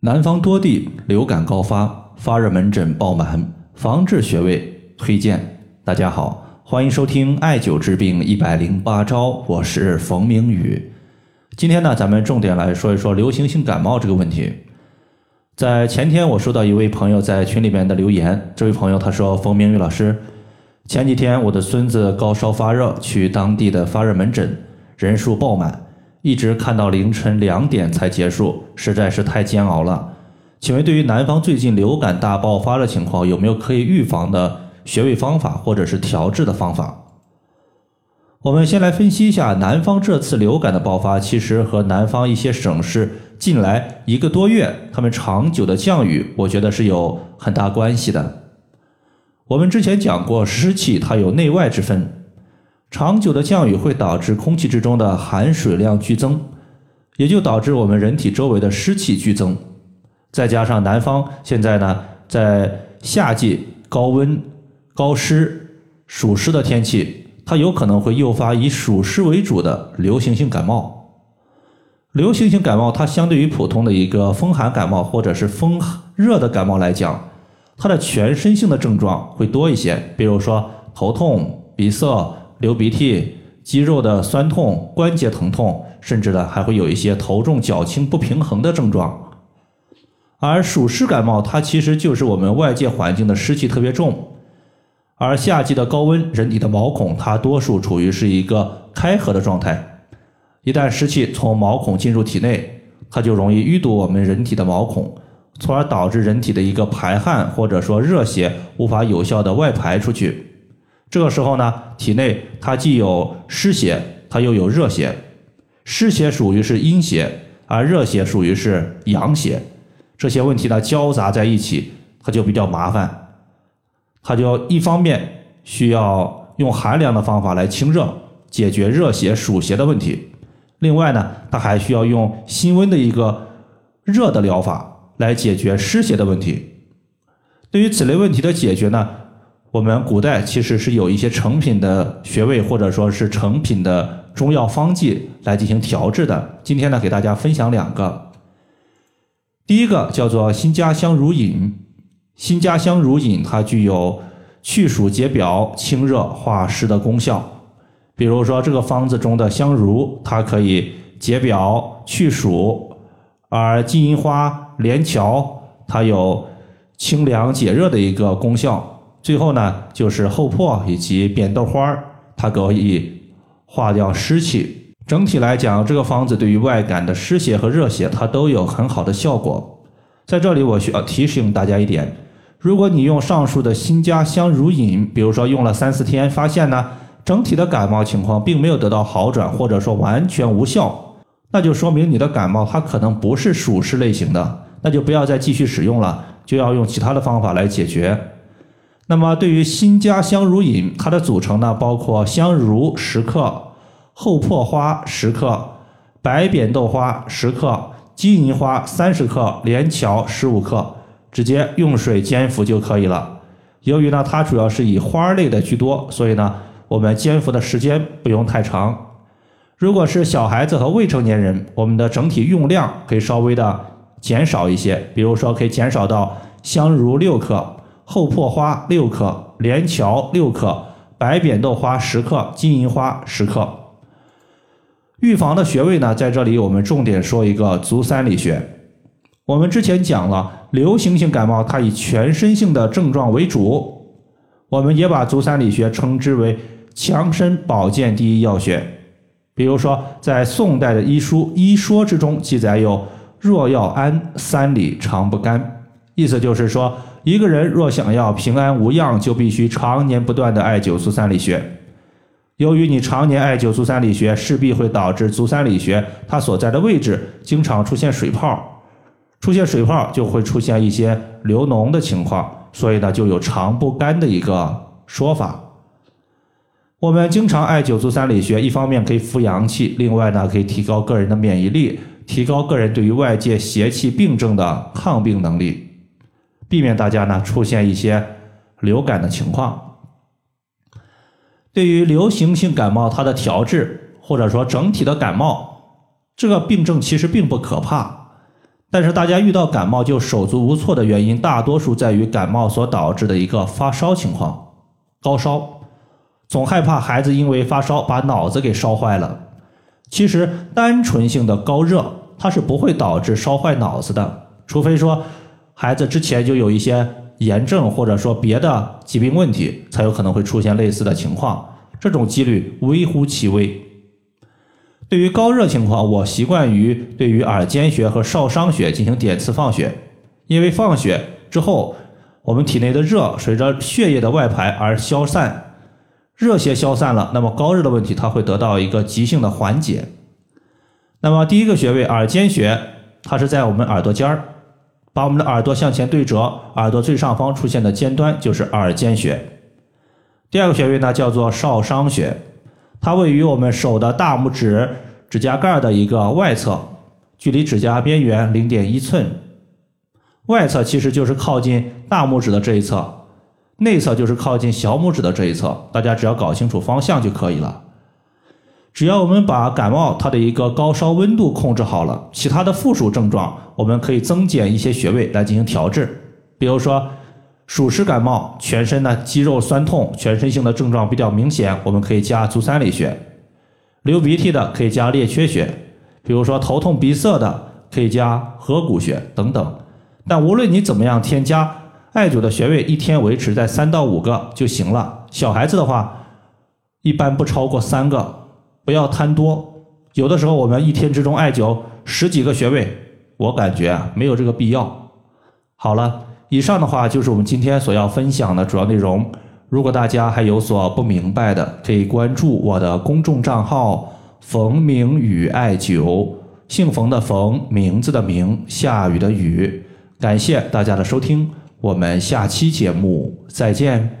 南方多地流感高发，发热门诊爆满，防治穴位推荐。大家好，欢迎收听艾灸治病一百零八招，我是冯明宇。今天呢，咱们重点来说一说流行性感冒这个问题。在前天，我收到一位朋友在群里面的留言，这位朋友他说：“冯明宇老师，前几天我的孙子高烧发热，去当地的发热门诊，人数爆满。”一直看到凌晨两点才结束，实在是太煎熬了。请问，对于南方最近流感大爆发的情况，有没有可以预防的穴位方法或者是调治的方法？我们先来分析一下南方这次流感的爆发，其实和南方一些省市近来一个多月他们长久的降雨，我觉得是有很大关系的。我们之前讲过，湿气它有内外之分。长久的降雨会导致空气之中的含水量剧增，也就导致我们人体周围的湿气剧增。再加上南方现在呢，在夏季高温、高湿、暑湿的天气，它有可能会诱发以暑湿为主的流行性感冒。流行性感冒它相对于普通的一个风寒感冒或者是风热的感冒来讲，它的全身性的症状会多一些，比如说头痛、鼻塞。流鼻涕、肌肉的酸痛、关节疼痛，甚至呢还会有一些头重脚轻、不平衡的症状。而暑湿感冒，它其实就是我们外界环境的湿气特别重，而夏季的高温，人体的毛孔它多数处于是一个开合的状态，一旦湿气从毛孔进入体内，它就容易淤堵我们人体的毛孔，从而导致人体的一个排汗或者说热血无法有效的外排出去。这个时候呢，体内它既有湿邪，它又有热邪。湿邪属于是阴邪，而热邪属于是阳邪。这些问题呢交杂在一起，它就比较麻烦。它就一方面需要用寒凉的方法来清热，解决热邪暑邪的问题；另外呢，它还需要用辛温的一个热的疗法来解决湿邪的问题。对于此类问题的解决呢？我们古代其实是有一些成品的穴位，或者说是成品的中药方剂来进行调制的。今天呢，给大家分享两个。第一个叫做辛加香乳饮，辛加香乳饮它具有去暑解表、清热化湿的功效。比如说这个方子中的香茹，它可以解表去暑；而金银花、连翘，它有清凉解热的一个功效。最后呢，就是厚朴以及扁豆花儿，它可以化掉湿气。整体来讲，这个方子对于外感的湿邪和热邪，它都有很好的效果。在这里，我需要提醒大家一点：如果你用上述的辛加香乳饮，比如说用了三四天，发现呢整体的感冒情况并没有得到好转，或者说完全无效，那就说明你的感冒它可能不是暑湿类型的，那就不要再继续使用了，就要用其他的方法来解决。那么，对于新加香茹饮，它的组成呢，包括香茹十克、厚破花十克、白扁豆花十克、金银花三十克、连翘十五克，直接用水煎服就可以了。由于呢，它主要是以花类的居多，所以呢，我们煎服的时间不用太长。如果是小孩子和未成年人，我们的整体用量可以稍微的减少一些，比如说可以减少到香茹六克。厚朴花六克，连翘六克，白扁豆花十克，金银花十克。预防的穴位呢，在这里我们重点说一个足三里穴。我们之前讲了，流行性感冒它以全身性的症状为主，我们也把足三里穴称之为强身保健第一要穴。比如说，在宋代的医书《医说》之中记载有“若要安，三里常不干”，意思就是说。一个人若想要平安无恙，就必须常年不断的艾灸足三里穴。由于你常年艾灸足三里穴，势必会导致足三里穴它所在的位置经常出现水泡，出现水泡就会出现一些流脓的情况，所以呢就有常不干的一个说法。我们经常艾灸足三里穴，一方面可以扶阳气，另外呢可以提高个人的免疫力，提高个人对于外界邪气病症的抗病能力。避免大家呢出现一些流感的情况。对于流行性感冒，它的调治或者说整体的感冒，这个病症其实并不可怕，但是大家遇到感冒就手足无措的原因，大多数在于感冒所导致的一个发烧情况，高烧，总害怕孩子因为发烧把脑子给烧坏了。其实单纯性的高热，它是不会导致烧坏脑子的，除非说孩子之前就有一些炎症或者说别的疾病问题，才有可能会出现类似的情况，这种几率微乎其微。对于高热情况，我习惯于对于耳尖穴和少商穴进行点刺放血，因为放血之后，我们体内的热随着血液的外排而消散，热邪消散了，那么高热的问题它会得到一个急性的缓解。那么第一个穴位耳尖穴，它是在我们耳朵尖儿，把我们的耳朵向前对折，耳朵最上方出现的尖端就是耳尖穴。第二个穴位呢叫做少商穴。它位于我们手的大拇指指甲盖的一个外侧，距离指甲边缘零点一寸。外侧其实就是靠近大拇指的这一侧，内侧就是靠近小拇指的这一侧。大家只要搞清楚方向就可以了。只要我们把感冒它的一个高烧温度控制好了，其他的附属症状我们可以增减一些穴位来进行调治，比如说。暑湿感冒，全身的肌肉酸痛，全身性的症状比较明显，我们可以加足三里穴；流鼻涕的可以加列缺穴，比如说头痛鼻塞的可以加合谷穴等等。但无论你怎么样添加艾灸的穴位，一天维持在三到五个就行了。小孩子的话，一般不超过三个，不要贪多。有的时候我们一天之中艾灸十几个穴位，我感觉啊没有这个必要。好了。以上的话就是我们今天所要分享的主要内容。如果大家还有所不明白的，可以关注我的公众账号“冯明宇艾灸”，姓冯的冯，名字的名，下雨的雨。感谢大家的收听，我们下期节目再见。